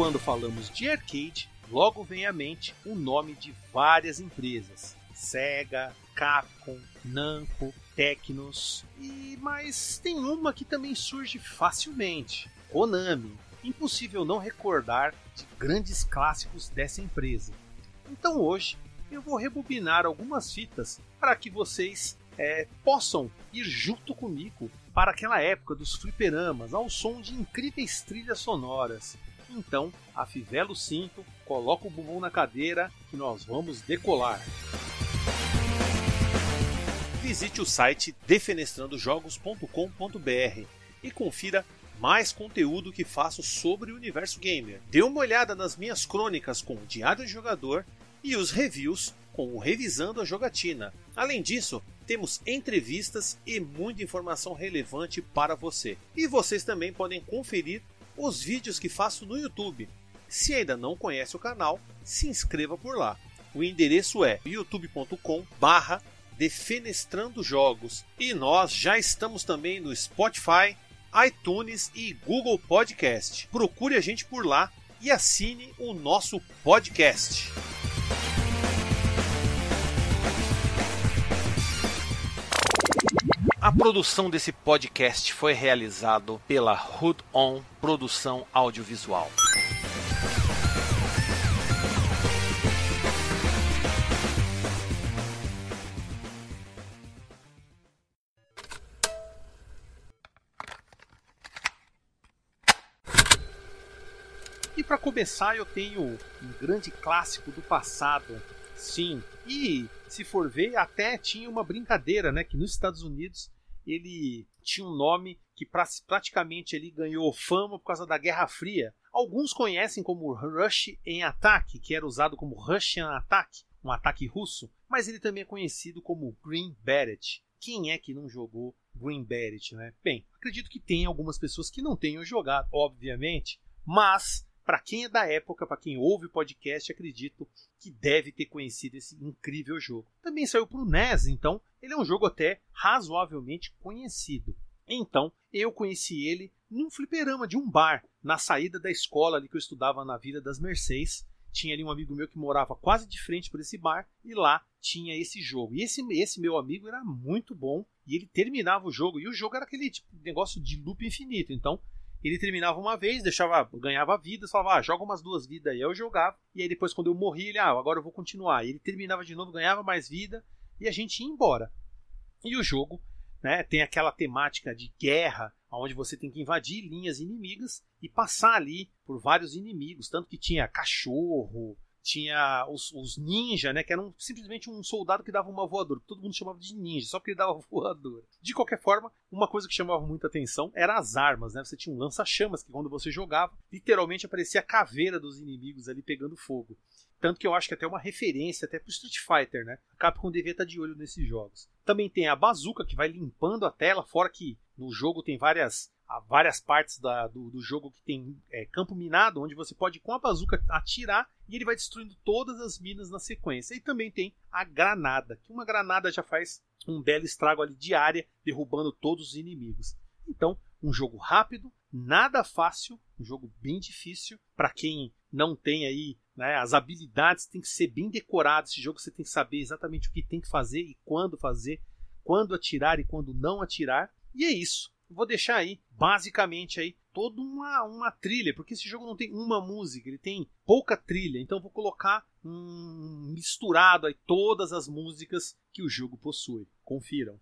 quando falamos de arcade, logo vem à mente o nome de várias empresas: Sega, Capcom, Namco, Tecnos e mas tem uma que também surge facilmente: Konami. Impossível não recordar de grandes clássicos dessa empresa. Então hoje eu vou rebobinar algumas fitas para que vocês é, possam ir junto comigo para aquela época dos fliperamas, ao som de incríveis trilhas sonoras. Então, afivela o cinto, coloca o bumbum na cadeira e nós vamos decolar. Visite o site defenestrandojogos.com.br e confira mais conteúdo que faço sobre o universo gamer. Dê uma olhada nas minhas crônicas com o Diário de Jogador e os reviews com o Revisando a Jogatina. Além disso, temos entrevistas e muita informação relevante para você. E vocês também podem conferir os vídeos que faço no YouTube. Se ainda não conhece o canal, se inscreva por lá. O endereço é youtube.com barra Defenestrando Jogos. E nós já estamos também no Spotify, iTunes e Google Podcast. Procure a gente por lá e assine o nosso podcast. A produção desse podcast foi realizado pela Hood On Produção Audiovisual. E para começar, eu tenho um grande clássico do passado, sim. E se for ver, até tinha uma brincadeira, né, que nos Estados Unidos ele tinha um nome que praticamente ele ganhou fama por causa da Guerra Fria. Alguns conhecem como Rush em Ataque, que era usado como Russian Attack, um ataque russo, mas ele também é conhecido como Green Beret. Quem é que não jogou Green Beret, né? Bem, acredito que tem algumas pessoas que não tenham jogado, obviamente, mas para quem é da época, para quem ouve o podcast, acredito que deve ter conhecido esse incrível jogo. Também saiu para o NES, então ele é um jogo até razoavelmente conhecido. Então, eu conheci ele num fliperama de um bar, na saída da escola ali que eu estudava na Vila das Mercês. Tinha ali um amigo meu que morava quase de frente por esse bar e lá tinha esse jogo. E esse, esse meu amigo era muito bom e ele terminava o jogo. E o jogo era aquele tipo, negócio de loop infinito. Então, ele terminava uma vez, deixava, ganhava vidas, falava, ah, joga umas duas vidas aí. Eu jogava, e aí depois, quando eu morri, ele, ah, agora eu vou continuar. E ele terminava de novo, ganhava mais vida, e a gente ia embora. E o jogo né, tem aquela temática de guerra, onde você tem que invadir linhas inimigas e passar ali por vários inimigos. Tanto que tinha cachorro, tinha os, os ninja, né? Que eram simplesmente um soldado que dava uma voadora. Todo mundo chamava de ninja, só porque ele dava voadora. De qualquer forma, uma coisa que chamava muita atenção era as armas, né? Você tinha um lança-chamas que quando você jogava, literalmente aparecia a caveira dos inimigos ali pegando fogo. Tanto que eu acho que até uma referência até pro Street Fighter, né? A Capcom devia estar de olho nesses jogos. Também tem a bazuca que vai limpando a tela, fora que no jogo tem várias há várias partes da, do, do, jogo que tem é, campo minado, onde você pode com a bazuca atirar e ele vai destruindo todas as minas na sequência. E também tem a granada, que uma granada já faz um belo estrago ali de área, derrubando todos os inimigos. Então, um jogo rápido, nada fácil, um jogo bem difícil para quem não tem aí né, as habilidades, tem que ser bem decorado. Esse jogo você tem que saber exatamente o que tem que fazer e quando fazer, quando atirar e quando não atirar. E é isso vou deixar aí, basicamente aí, toda uma, uma trilha, porque esse jogo não tem uma música, ele tem pouca trilha, então vou colocar um misturado aí todas as músicas que o jogo possui. Confiram.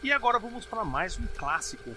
E agora vamos para mais um clássico.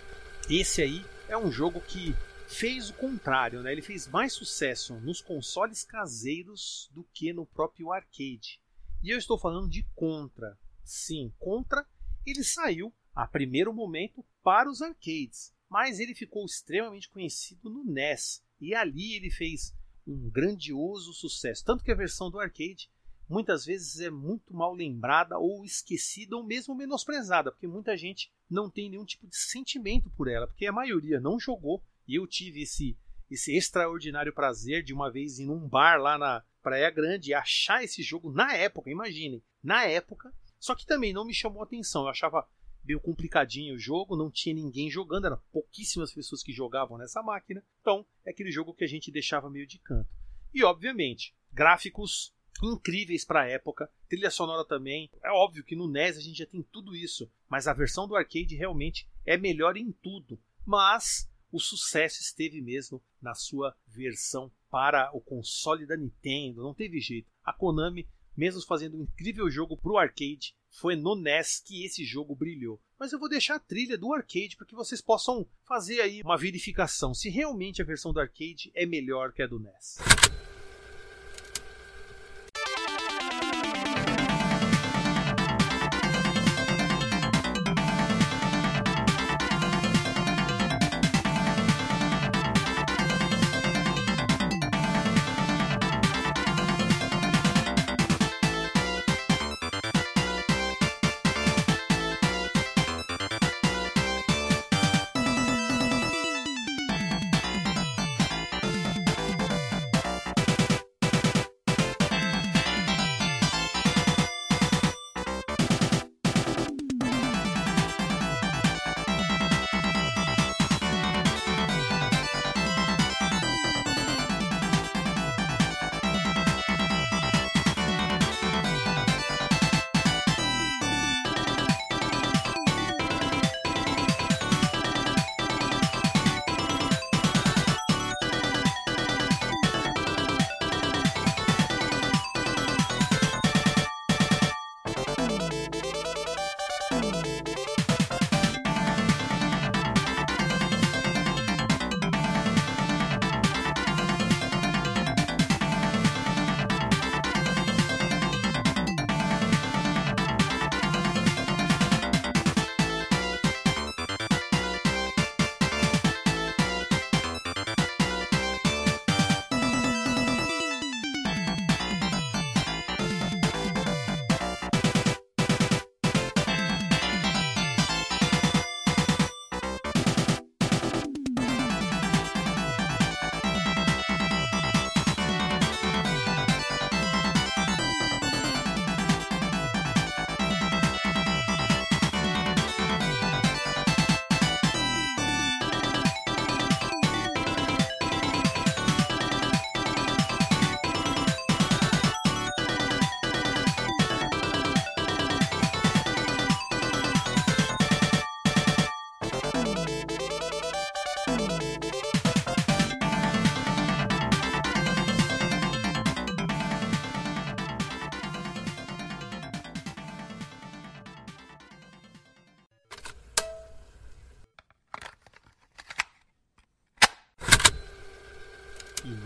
Esse aí é um jogo que fez o contrário, né? Ele fez mais sucesso nos consoles caseiros do que no próprio arcade. E eu estou falando de Contra. Sim, Contra, ele saiu a primeiro momento para os arcades, mas ele ficou extremamente conhecido no NES. E ali ele fez um grandioso sucesso, tanto que a versão do arcade muitas vezes é muito mal lembrada ou esquecida ou mesmo menosprezada, porque muita gente não tem nenhum tipo de sentimento por ela, porque a maioria não jogou. E eu tive esse esse extraordinário prazer de uma vez ir num bar lá na Praia Grande e achar esse jogo na época, imaginem, na época, só que também não me chamou atenção, eu achava meio complicadinho o jogo, não tinha ninguém jogando, eram pouquíssimas pessoas que jogavam nessa máquina, então é aquele jogo que a gente deixava meio de canto. E obviamente, gráficos incríveis para a época, trilha sonora também. É óbvio que no NES a gente já tem tudo isso, mas a versão do arcade realmente é melhor em tudo. Mas o sucesso esteve mesmo na sua versão para o console da Nintendo, não teve jeito. A Konami, mesmo fazendo um incrível jogo para o arcade, foi no NES que esse jogo brilhou. Mas eu vou deixar a trilha do arcade para que vocês possam fazer aí uma verificação se realmente a versão do arcade é melhor que a do NES.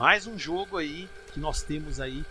Mais um jogo aí que nós temos aí,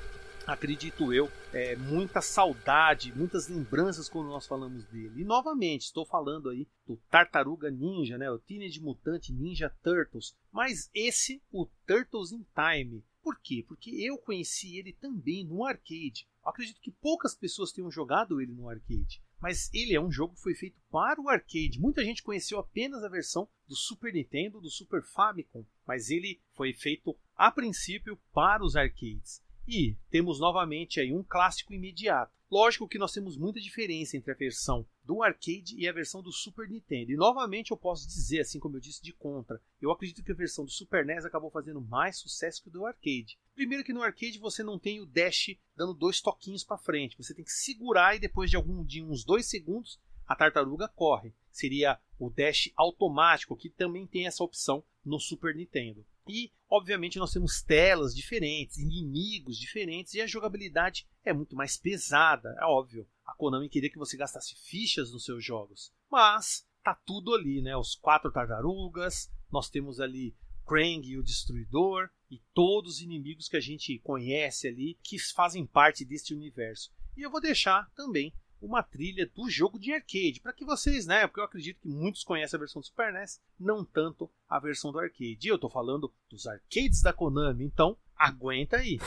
acredito eu, é, muita saudade, muitas lembranças quando nós falamos dele. E novamente, estou falando aí do Tartaruga Ninja, né, o Teenage Mutant Ninja Turtles, mas esse, o Turtles in Time. Por quê? Porque eu conheci ele também no arcade. Eu acredito que poucas pessoas tenham jogado ele no arcade mas ele é um jogo que foi feito para o arcade. Muita gente conheceu apenas a versão do Super Nintendo, do Super Famicom, mas ele foi feito a princípio para os arcades. E temos novamente aí um clássico imediato. Lógico que nós temos muita diferença entre a versão do arcade e a versão do Super Nintendo. E novamente eu posso dizer, assim como eu disse de contra, eu acredito que a versão do Super NES acabou fazendo mais sucesso que o do arcade. Primeiro que no arcade você não tem o dash dando dois toquinhos para frente, você tem que segurar e depois de algum de uns dois segundos a tartaruga corre. Seria o dash automático que também tem essa opção no Super Nintendo. E, obviamente, nós temos telas diferentes, inimigos diferentes e a jogabilidade é muito mais pesada, é óbvio. A Konami queria que você gastasse fichas nos seus jogos. mas tá tudo ali, né? Os quatro tartarugas, nós temos ali Krang e o Destruidor e todos os inimigos que a gente conhece ali que fazem parte deste universo. E eu vou deixar também uma trilha do jogo de arcade, para que vocês, né, porque eu acredito que muitos conhecem a versão do Super NES, não tanto a versão do arcade. E eu tô falando dos arcades da Konami, então aguenta aí.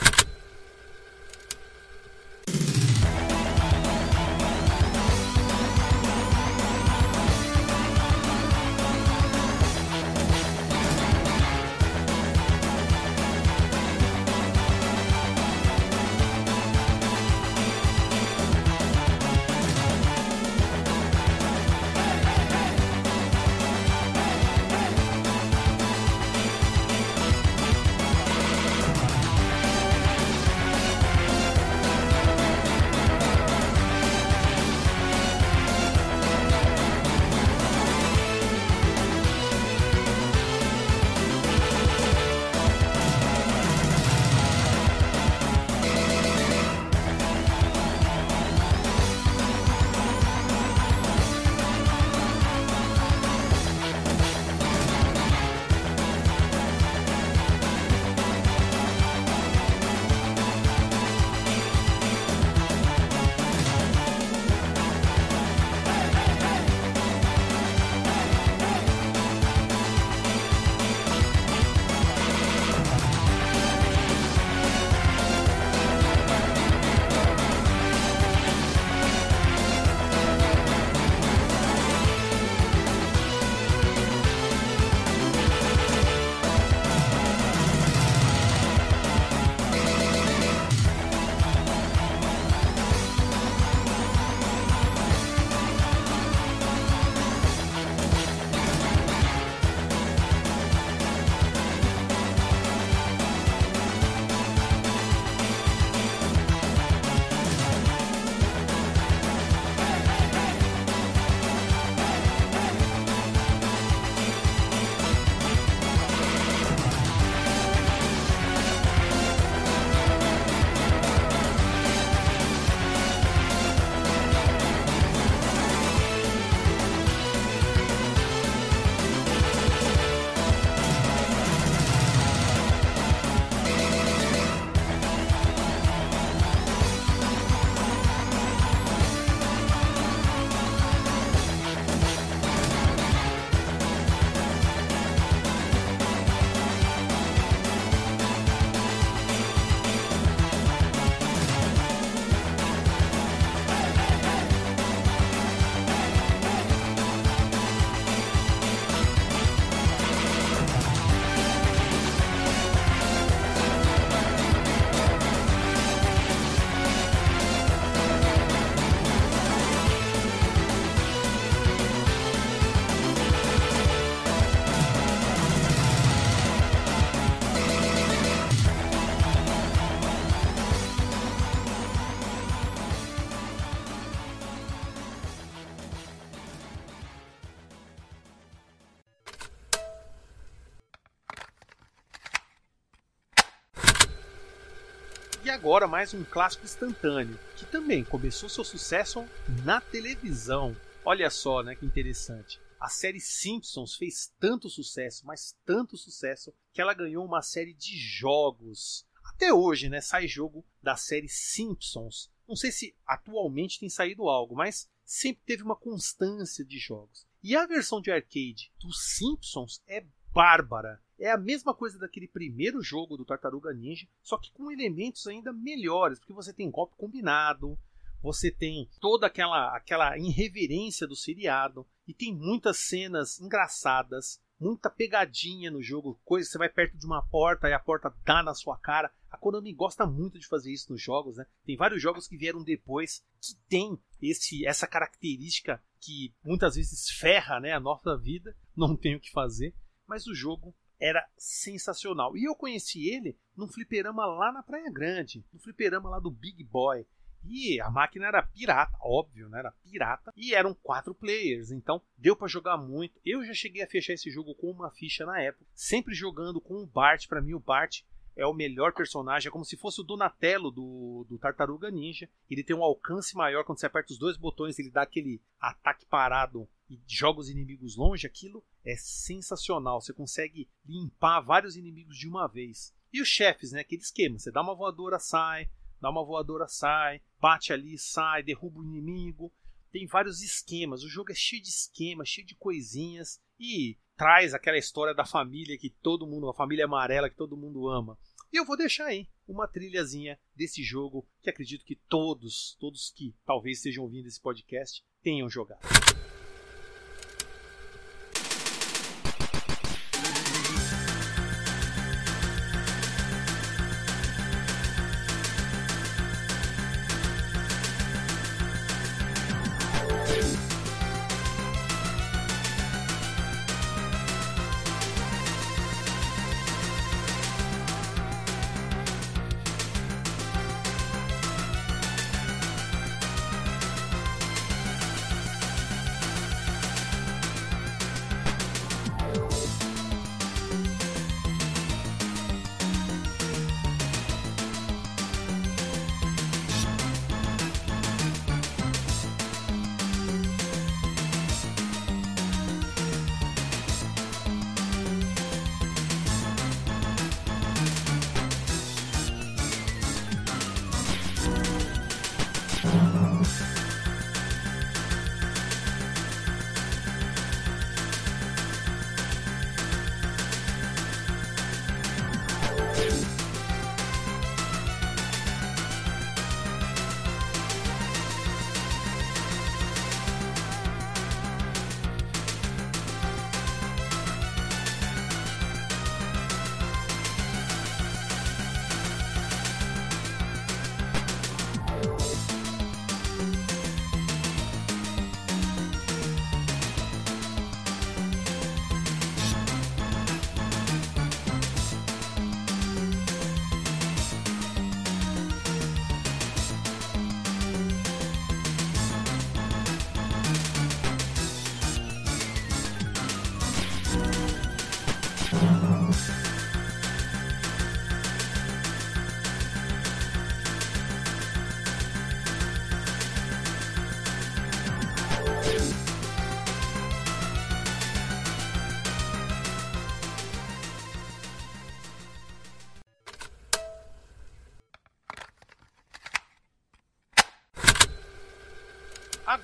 Agora mais um clássico instantâneo, que também começou seu sucesso na televisão. Olha só, né, que interessante. A série Simpsons fez tanto sucesso, mas tanto sucesso, que ela ganhou uma série de jogos. Até hoje, né, sai jogo da série Simpsons. Não sei se atualmente tem saído algo, mas sempre teve uma constância de jogos. E a versão de arcade dos Simpsons é bárbara. É a mesma coisa daquele primeiro jogo do Tartaruga Ninja, só que com elementos ainda melhores, porque você tem golpe combinado, você tem toda aquela aquela irreverência do seriado e tem muitas cenas engraçadas, muita pegadinha no jogo, coisa você vai perto de uma porta e a porta dá na sua cara. A Konami gosta muito de fazer isso nos jogos, né? Tem vários jogos que vieram depois que tem esse essa característica que muitas vezes ferra, né, a nossa vida, não tem o que fazer, mas o jogo era sensacional. E eu conheci ele num fliperama lá na Praia Grande, no fliperama lá do Big Boy. E a máquina era pirata, óbvio, né? Era pirata. E eram quatro players, então deu para jogar muito. Eu já cheguei a fechar esse jogo com uma ficha na época, sempre jogando com o Bart. Para mim, o Bart é o melhor personagem, é como se fosse o Donatello do, do Tartaruga Ninja. Ele tem um alcance maior quando você aperta os dois botões, ele dá aquele ataque parado e joga os inimigos longe, aquilo é sensacional. Você consegue limpar vários inimigos de uma vez. E os chefes, né? Aquele esquema: você dá uma voadora, sai, dá uma voadora, sai, bate ali, sai, derruba o inimigo. Tem vários esquemas. O jogo é cheio de esquemas, cheio de coisinhas e traz aquela história da família que todo mundo, a família amarela que todo mundo ama. E eu vou deixar aí uma trilhazinha desse jogo que acredito que todos, todos que talvez estejam ouvindo esse podcast tenham jogado.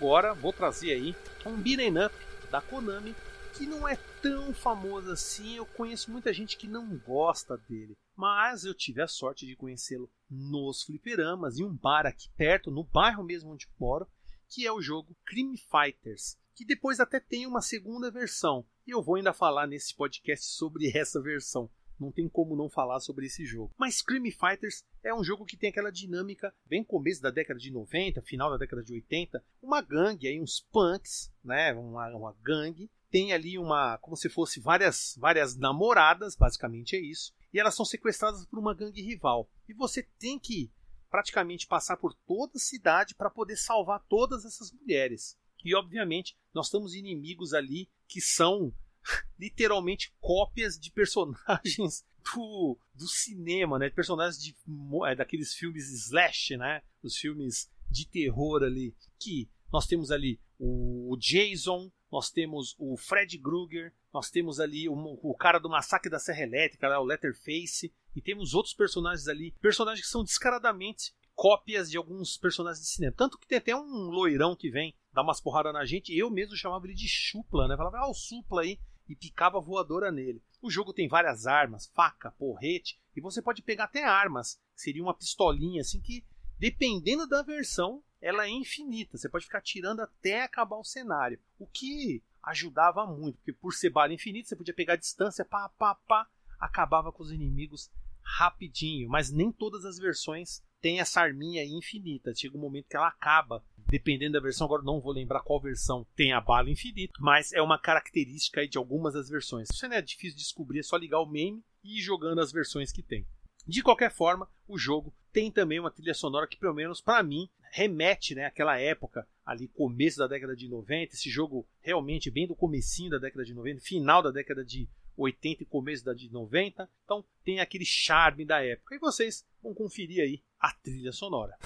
Agora vou trazer aí um beat'em up da Konami que não é tão famoso assim. Eu conheço muita gente que não gosta dele, mas eu tive a sorte de conhecê-lo nos fliperamas em um bar aqui perto, no bairro mesmo onde moro, que é o jogo Crime Fighters, que depois até tem uma segunda versão. E eu vou ainda falar nesse podcast sobre essa versão. Não tem como não falar sobre esse jogo. Mas Crime Fighters é um jogo que tem aquela dinâmica bem começo da década de 90, final da década de 80, uma gangue aí, uns punks, né, uma, uma gangue tem ali uma, como se fosse várias, várias namoradas, basicamente é isso, e elas são sequestradas por uma gangue rival. E você tem que praticamente passar por toda a cidade para poder salvar todas essas mulheres. E obviamente nós temos inimigos ali que são literalmente cópias de personagens do, do cinema, né? Personagens de, é, daqueles filmes slash, né? Os filmes de terror ali. Que nós temos ali o, o Jason, nós temos o Fred Krueger, nós temos ali o, o cara do Massacre da Serra Elétrica, né, o Letterface, e temos outros personagens ali, personagens que são descaradamente cópias de alguns personagens de cinema. Tanto que tem até um loirão que vem dar umas porradas na gente, eu mesmo chamava ele de chupla, né? Falava, ah, o supla aí, e picava voadora nele. O jogo tem várias armas, faca, porrete, e você pode pegar até armas, seria uma pistolinha assim que, dependendo da versão, ela é infinita. Você pode ficar tirando até acabar o cenário. O que ajudava muito, porque por ser bala infinita, você podia pegar a distância, pá, pá, pá, acabava com os inimigos rapidinho. Mas nem todas as versões têm essa arminha infinita. Chega um momento que ela acaba. Dependendo da versão, agora não vou lembrar qual versão tem a bala infinita, mas é uma característica de algumas das versões. Isso não é difícil de descobrir, é só ligar o meme e ir jogando as versões que tem. De qualquer forma, o jogo tem também uma trilha sonora que, pelo menos para mim, remete né, àquela época, ali começo da década de 90, esse jogo realmente bem do comecinho da década de 90, final da década de 80 e começo da de 90. Então tem aquele charme da época. E vocês vão conferir aí a trilha sonora.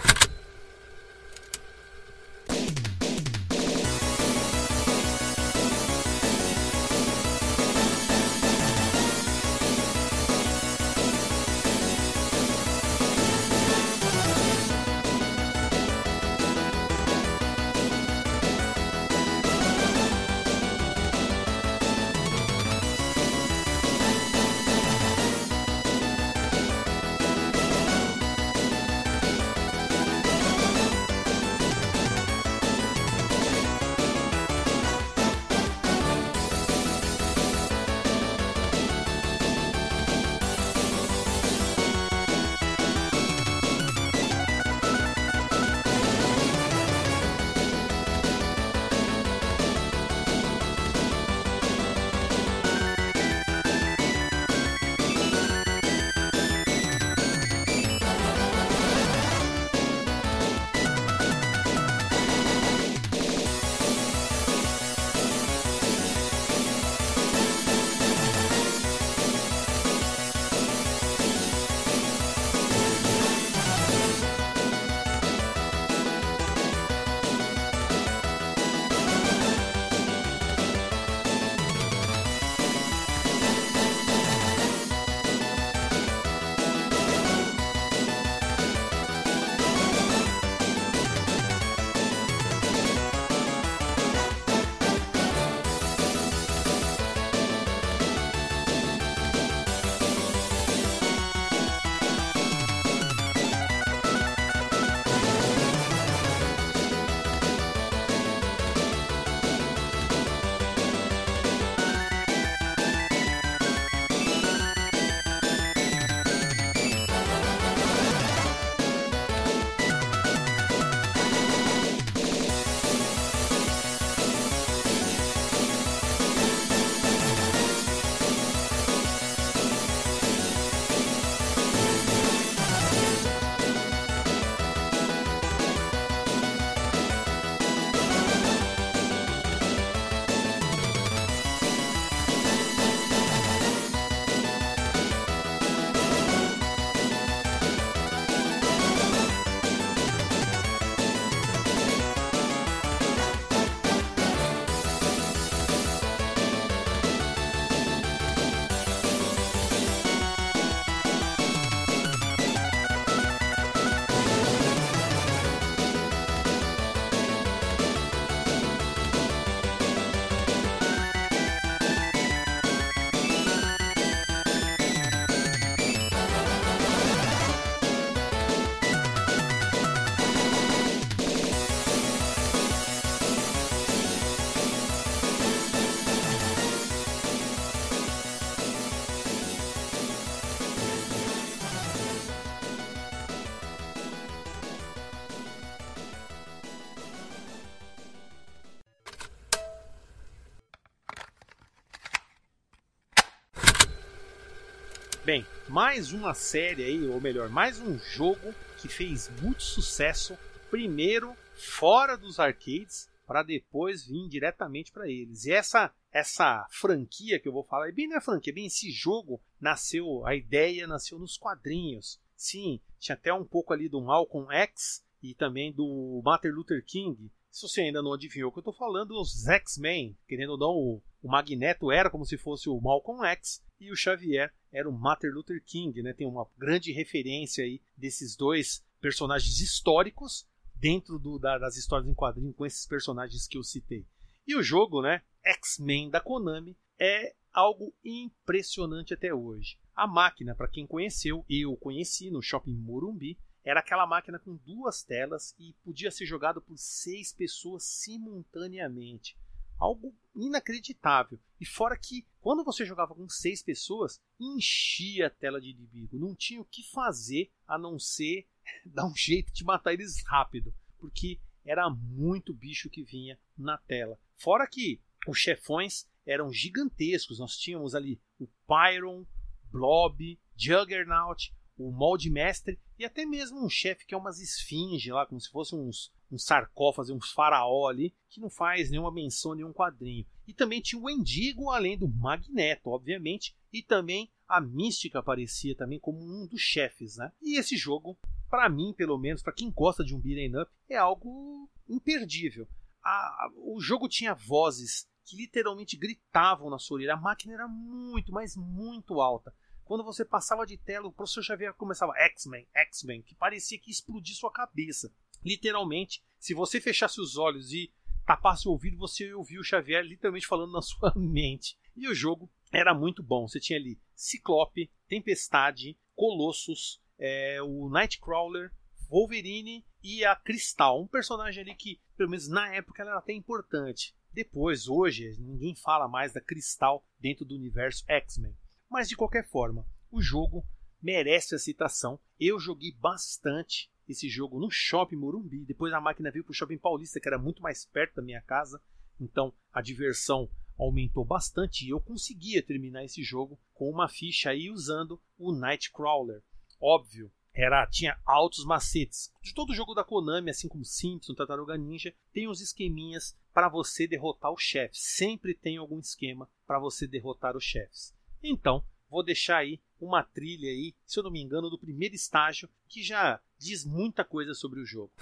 Mais uma série aí, ou melhor, mais um jogo que fez muito sucesso, primeiro fora dos arcades, para depois vir diretamente para eles. E essa essa franquia que eu vou falar, é bem na franquia, bem esse jogo nasceu, a ideia nasceu nos quadrinhos. Sim, tinha até um pouco ali do Malcolm X e também do Martin Luther King. Se você ainda não adivinhou o que eu estou falando, os X-Men, querendo ou não, o, o Magneto era como se fosse o Malcolm X e o Xavier era o Martin Luther King, né? Tem uma grande referência aí desses dois personagens históricos dentro do, da, das histórias em quadrinho com esses personagens que eu citei. E o jogo, né, X-Men da Konami, é algo impressionante até hoje. A máquina, para quem conheceu, eu conheci no Shopping Morumbi, era aquela máquina com duas telas e podia ser jogado por seis pessoas simultaneamente. Algo inacreditável. E fora que, quando você jogava com seis pessoas, enchia a tela de inimigo. Não tinha o que fazer a não ser dar um jeito de matar eles rápido. Porque era muito bicho que vinha na tela. Fora que os chefões eram gigantescos. Nós tínhamos ali o Pyron, Blob, Juggernaut, o Molde Mestre e até mesmo um chefe que é umas esfinge lá, como se fosse uns, uns sarcófagos, uns faraó ali, que não faz nenhuma menção, nenhum quadrinho. E também tinha o Endigo, além do Magneto, obviamente, e também a Mística aparecia também como um dos chefes, né? E esse jogo, para mim, pelo menos, para quem gosta de um beat'em up, é algo imperdível. A, o jogo tinha vozes que literalmente gritavam na sua orelha. A máquina era muito, mas muito alta. Quando você passava de tela, o professor Xavier começava X-Men, X-Men, que parecia que explodia sua cabeça. Literalmente, se você fechasse os olhos e tapasse o ouvido, você ouvia o Xavier literalmente falando na sua mente. E o jogo era muito bom. Você tinha ali Ciclope, Tempestade, Colossus, é, o Nightcrawler, Wolverine e a Cristal. Um personagem ali que, pelo menos na época, ela era até importante. Depois, hoje, ninguém fala mais da Cristal dentro do universo X-Men. Mas de qualquer forma, o jogo merece a citação. Eu joguei bastante esse jogo no Shopping Morumbi. Depois a máquina veio para o Shopping Paulista, que era muito mais perto da minha casa. Então a diversão aumentou bastante e eu conseguia terminar esse jogo com uma ficha aí usando o Nightcrawler. Óbvio, era tinha altos macetes. De todo jogo da Konami, assim como Simpson, Tartaruga Ninja, tem os esqueminhas para você derrotar os chefes. Sempre tem algum esquema para você derrotar os chefes. Então, vou deixar aí uma trilha aí, se eu não me engano, do primeiro estágio, que já diz muita coisa sobre o jogo.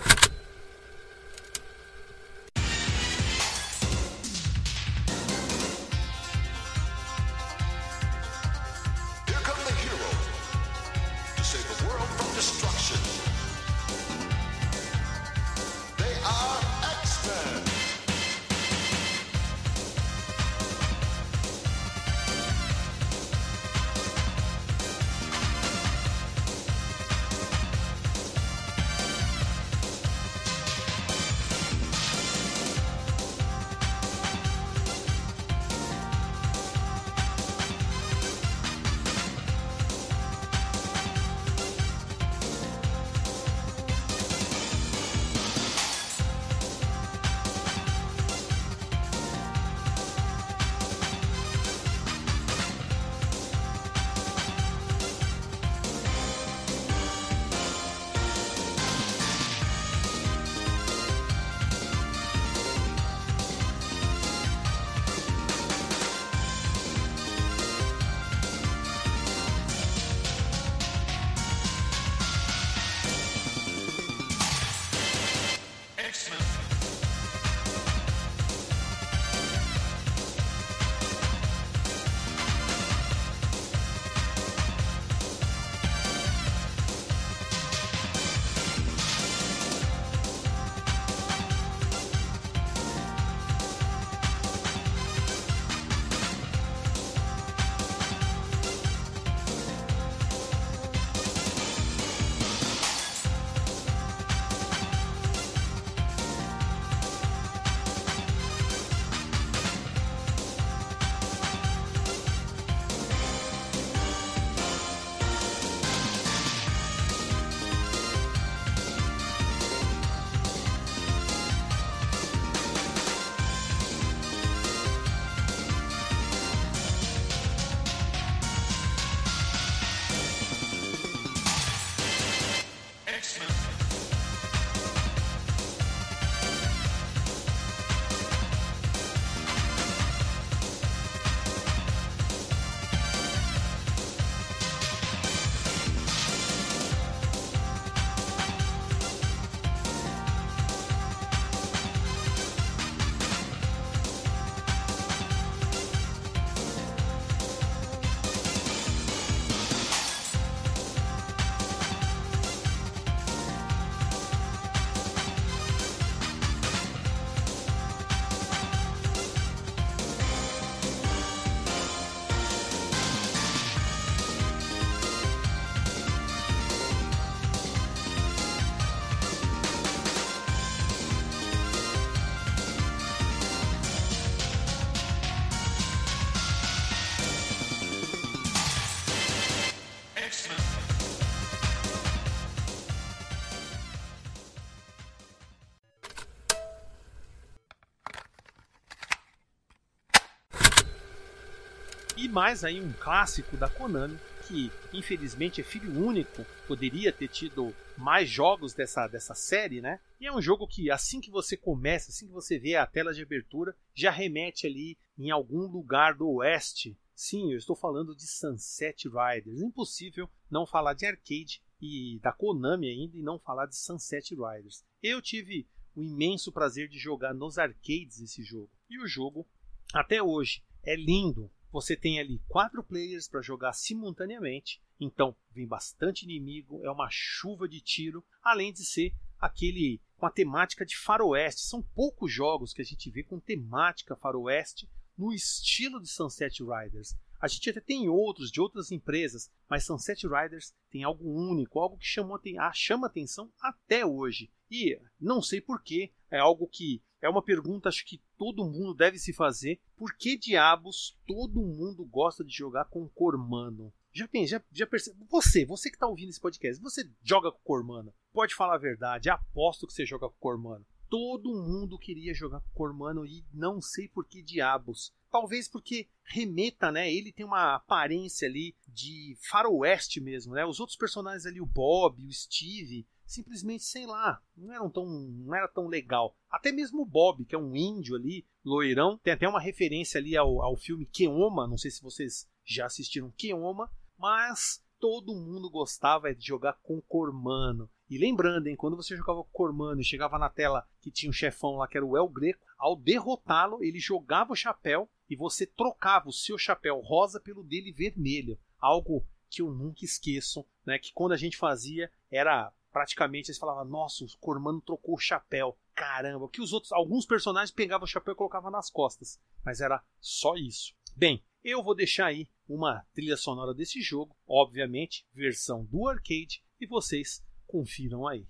Mais aí um clássico da Konami, que infelizmente é filho único, poderia ter tido mais jogos dessa, dessa série, né? E é um jogo que assim que você começa, assim que você vê a tela de abertura, já remete ali em algum lugar do oeste. Sim, eu estou falando de Sunset Riders. Impossível não falar de arcade e da Konami ainda e não falar de Sunset Riders. Eu tive o imenso prazer de jogar nos arcades esse jogo. E o jogo, até hoje, é lindo. Você tem ali quatro players para jogar simultaneamente. Então, vem bastante inimigo, é uma chuva de tiro, além de ser aquele com a temática de faroeste. São poucos jogos que a gente vê com temática faroeste no estilo de Sunset Riders. A gente até tem outros de outras empresas, mas Sunset Riders tem algo único, algo que chamou, chama atenção até hoje. E não sei porquê, é algo que é uma pergunta acho que todo mundo deve se fazer. Por que diabos todo mundo gosta de jogar com Cormano? Já, já, já percebe? Você, você que está ouvindo esse podcast, você joga com Cormano? Pode falar a verdade, aposto que você joga com Cormano. Todo mundo queria jogar com Cormano e não sei por que diabos. Talvez porque remeta, né? Ele tem uma aparência ali de faroeste mesmo, né? Os outros personagens ali, o Bob, o Steve, simplesmente, sei lá, não eram tão, não era tão legal. Até mesmo o Bob, que é um índio ali, loirão, tem até uma referência ali ao, ao filme Keoma, não sei se vocês já assistiram Keoma, mas todo mundo gostava de jogar com Cormano. E lembrando, hein, quando você jogava com Cormano e chegava na tela que tinha um chefão lá que era o El Greco, ao derrotá-lo, ele jogava o chapéu e você trocava o seu chapéu rosa pelo dele vermelho. Algo que eu nunca esqueço, né? Que quando a gente fazia era praticamente eles falavam, nossa, o Cormano trocou o chapéu. Caramba, que os outros, alguns personagens pegavam o chapéu e colocavam nas costas, mas era só isso. Bem, eu vou deixar aí uma trilha sonora desse jogo, obviamente, versão do arcade, e vocês confiram aí.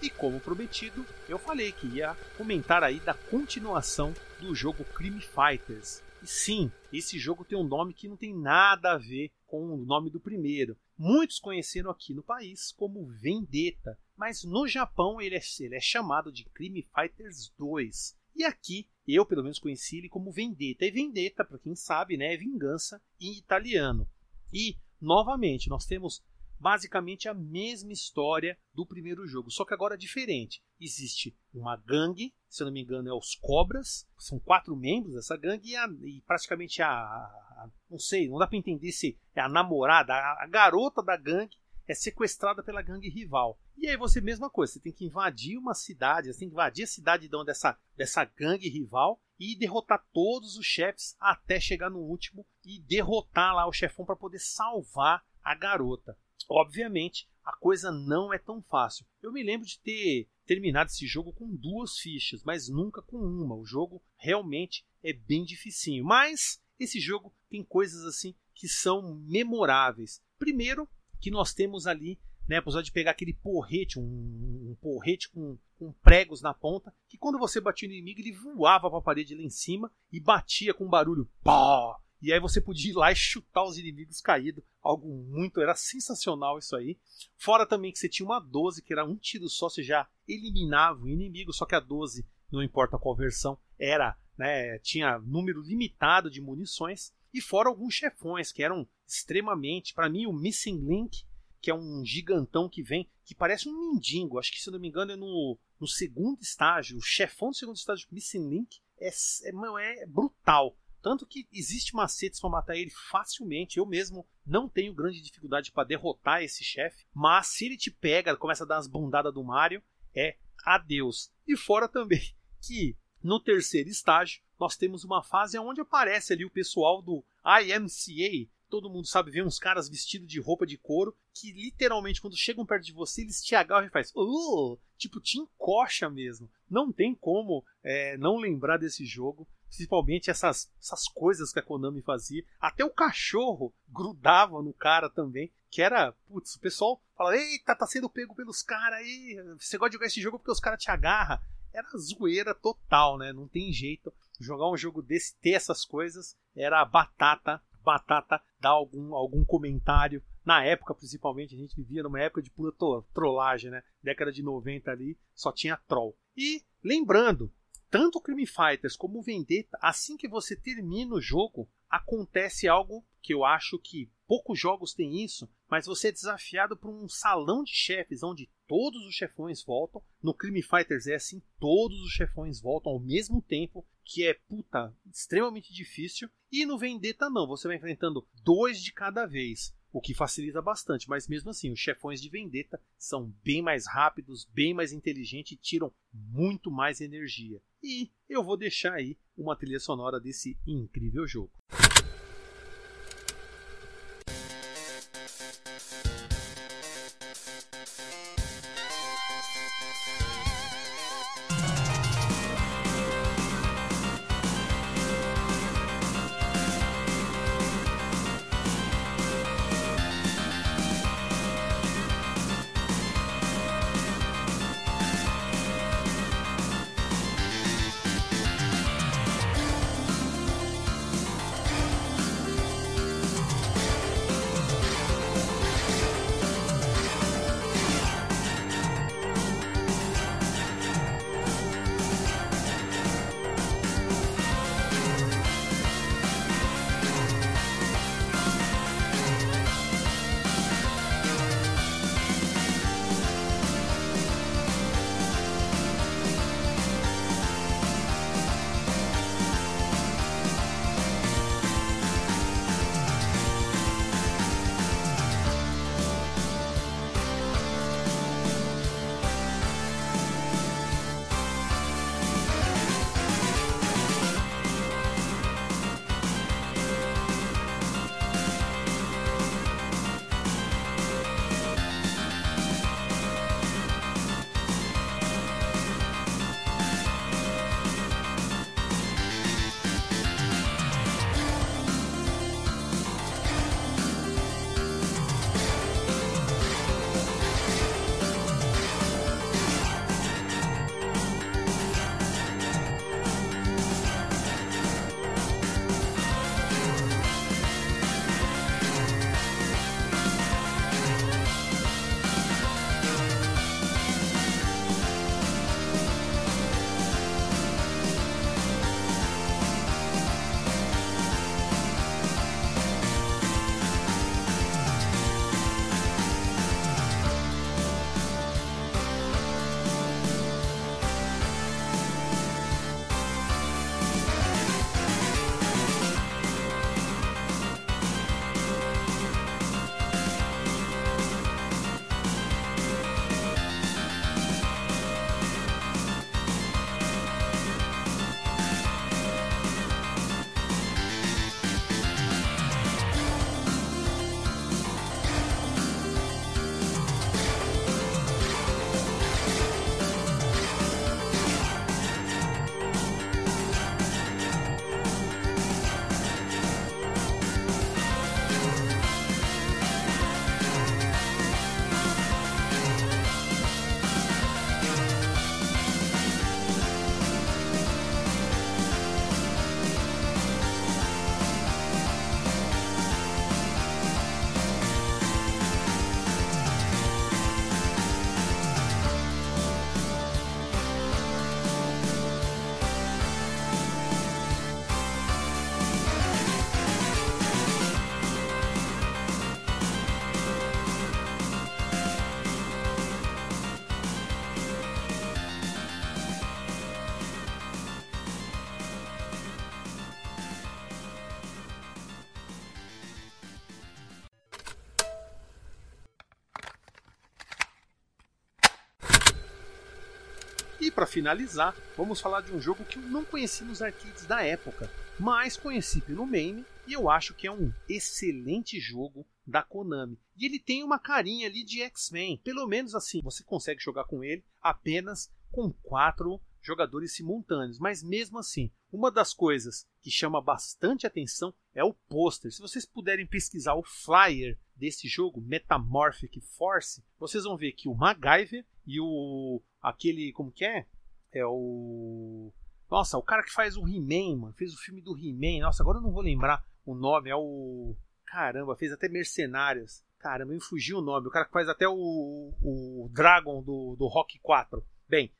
E como prometido, eu falei que ia comentar aí da continuação do jogo Crime Fighters. E sim, esse jogo tem um nome que não tem nada a ver com o nome do primeiro. Muitos conheceram aqui no país como Vendetta, mas no Japão ele é, ele é chamado de Crime Fighters 2. E aqui eu pelo menos conheci ele como Vendetta. E Vendetta, para quem sabe, né, é vingança em italiano. E novamente nós temos basicamente a mesma história do primeiro jogo, só que agora é diferente. Existe uma gangue, se eu não me engano é os Cobras, são quatro membros dessa gangue e, a, e praticamente a, a, não sei, não dá para entender se é a namorada, a, a garota da gangue é sequestrada pela gangue rival. E aí você, mesma coisa, você tem que invadir uma cidade, você tem que invadir a cidade dessa, dessa gangue rival e derrotar todos os chefes até chegar no último e derrotar lá o chefão para poder salvar a garota. Obviamente, a coisa não é tão fácil. Eu me lembro de ter terminado esse jogo com duas fichas, mas nunca com uma. O jogo realmente é bem dificinho. Mas esse jogo tem coisas assim que são memoráveis. Primeiro, que nós temos ali, né, apesar de pegar aquele porrete, um, um porrete com, com, pregos na ponta, que quando você batia no inimigo, ele voava para a parede lá em cima e batia com um barulho pá! E aí você podia ir lá e chutar os inimigos caídos. Algo muito. Era sensacional isso aí. Fora também que você tinha uma 12, que era um tiro só, você já eliminava o inimigo. Só que a 12, não importa qual versão, era. Né, tinha número limitado de munições. E fora alguns chefões que eram extremamente. para mim, o Missing Link, que é um gigantão que vem, que parece um mendigo. Acho que, se não me engano, é no, no segundo estágio. O chefão do segundo estágio, Missing Link, é, é, é brutal tanto que existe macetes para matar ele facilmente. Eu mesmo não tenho grande dificuldade para derrotar esse chefe. Mas se ele te pega, começa a dar as bundadas do Mario, é adeus. E fora também que no terceiro estágio nós temos uma fase onde aparece ali o pessoal do IMCA. Todo mundo sabe ver uns caras vestidos de roupa de couro que literalmente quando chegam perto de você eles te agarram e faz, uh, tipo te encoxa mesmo. Não tem como é, não lembrar desse jogo. Principalmente essas, essas coisas que a Konami fazia. Até o cachorro grudava no cara também. Que era, putz, o pessoal fala: Eita, tá sendo pego pelos caras aí. Você gosta de jogar esse jogo porque os caras te agarram. Era zoeira total, né? Não tem jeito. Jogar um jogo desse, ter essas coisas, era batata. Batata dar algum, algum comentário. Na época, principalmente, a gente vivia numa época de pura trollagem, né? Década de 90 ali, só tinha troll. E lembrando, tanto o Crime Fighters como o Vendetta, assim que você termina o jogo, acontece algo que eu acho que poucos jogos têm isso, mas você é desafiado por um salão de chefes onde todos os chefões voltam. No Crime Fighters é assim, todos os chefões voltam ao mesmo tempo, que é puta, extremamente difícil. E no Vendetta não, você vai enfrentando dois de cada vez o que facilita bastante, mas mesmo assim, os chefões de Vendetta são bem mais rápidos, bem mais inteligentes e tiram muito mais energia. E eu vou deixar aí uma trilha sonora desse incrível jogo. Finalizar, vamos falar de um jogo que eu não conheci nos arcades da época, mas conheci pelo meme e eu acho que é um excelente jogo da Konami. E ele tem uma carinha ali de X-Men, pelo menos assim, você consegue jogar com ele apenas com quatro jogadores simultâneos, mas mesmo assim, uma das coisas que chama bastante atenção é o pôster. Se vocês puderem pesquisar o flyer desse jogo, Metamorphic Force, vocês vão ver que o MacGyver e o aquele como que é? É o nossa, o cara que faz o He-Man, mano, fez o filme do He-Man. Nossa, agora eu não vou lembrar o nome, é o caramba, fez até Mercenários. Caramba, me fugiu o nome. O cara que faz até o, o Dragon do, do Rock 4. Bem,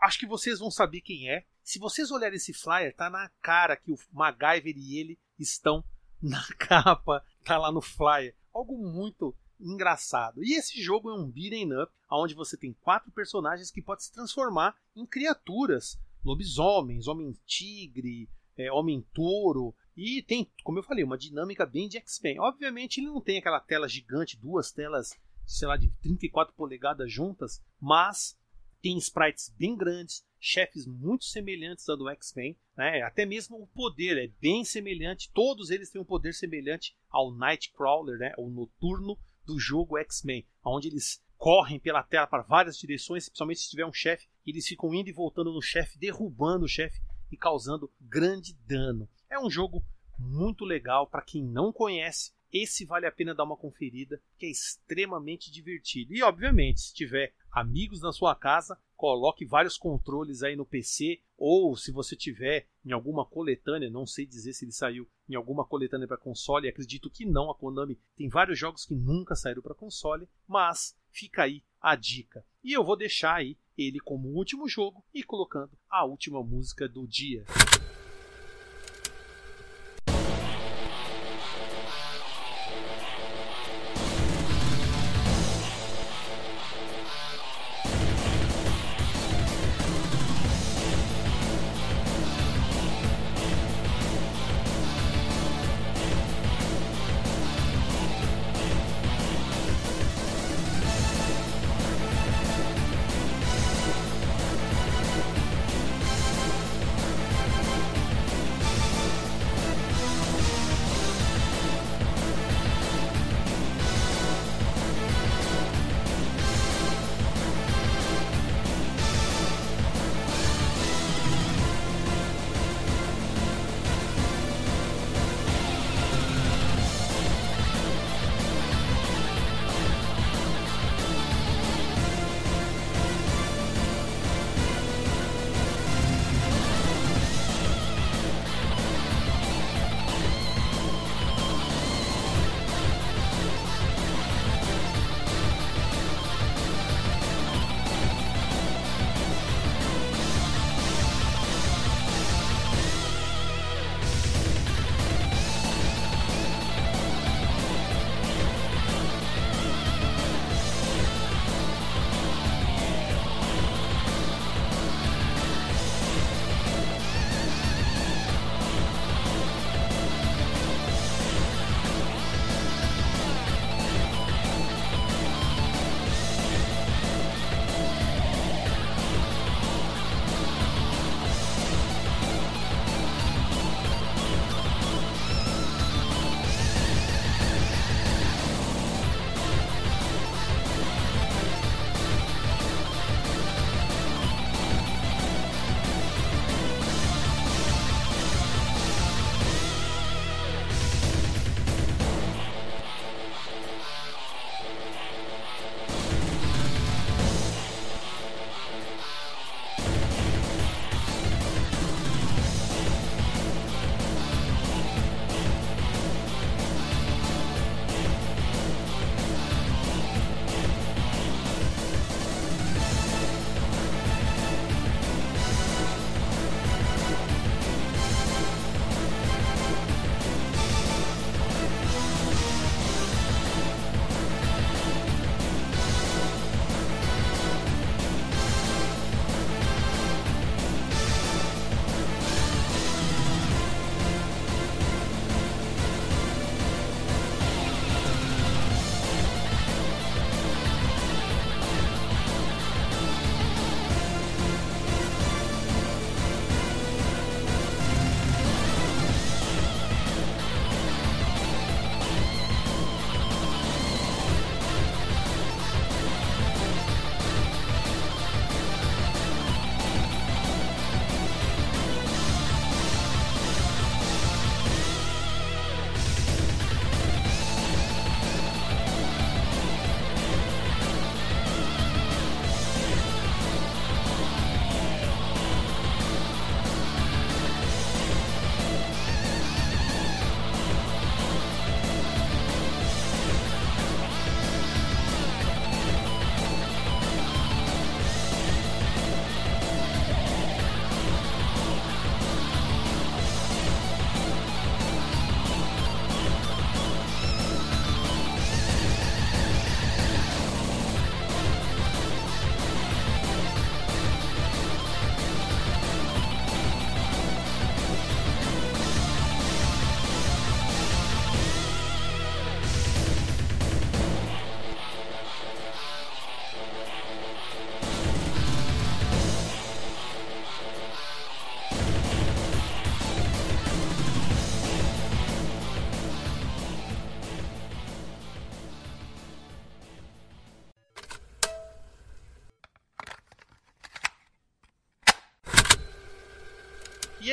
acho que vocês vão saber quem é. Se vocês olharem esse flyer, tá na cara que o MacGyver e ele estão na capa, tá lá no flyer. Algo muito engraçado. E esse jogo é um beat'em up, onde você tem quatro personagens que podem se transformar em criaturas. Lobisomens, homem-tigre, é, homem-touro. E tem, como eu falei, uma dinâmica bem de X-Men. Obviamente ele não tem aquela tela gigante, duas telas, sei lá, de 34 polegadas juntas, mas tem sprites bem grandes, chefes muito semelhantes ao do X-Men, né? até mesmo o poder é bem semelhante, todos eles têm um poder semelhante ao Nightcrawler, né? o noturno do jogo X-Men, onde eles correm pela tela para várias direções, principalmente se tiver um chefe, eles ficam indo e voltando no chefe, derrubando o chefe e causando grande dano. É um jogo muito legal para quem não conhece. Esse vale a pena dar uma conferida, que é extremamente divertido. E obviamente, se tiver amigos na sua casa, coloque vários controles aí no PC ou se você tiver em alguma coletânea, não sei dizer se ele saiu em alguma coletânea para console, acredito que não, a Konami tem vários jogos que nunca saíram para console, mas fica aí a dica. E eu vou deixar aí ele como último jogo e colocando a última música do dia.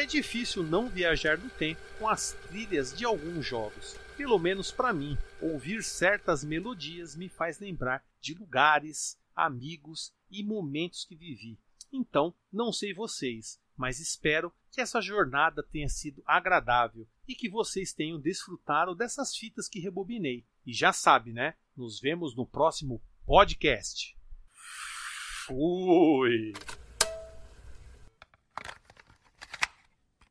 Difícil não viajar no tempo com as trilhas de alguns jogos. Pelo menos para mim, ouvir certas melodias me faz lembrar de lugares, amigos e momentos que vivi. Então, não sei vocês, mas espero que essa jornada tenha sido agradável e que vocês tenham desfrutado dessas fitas que rebobinei. E já sabe, né? Nos vemos no próximo podcast. Fui!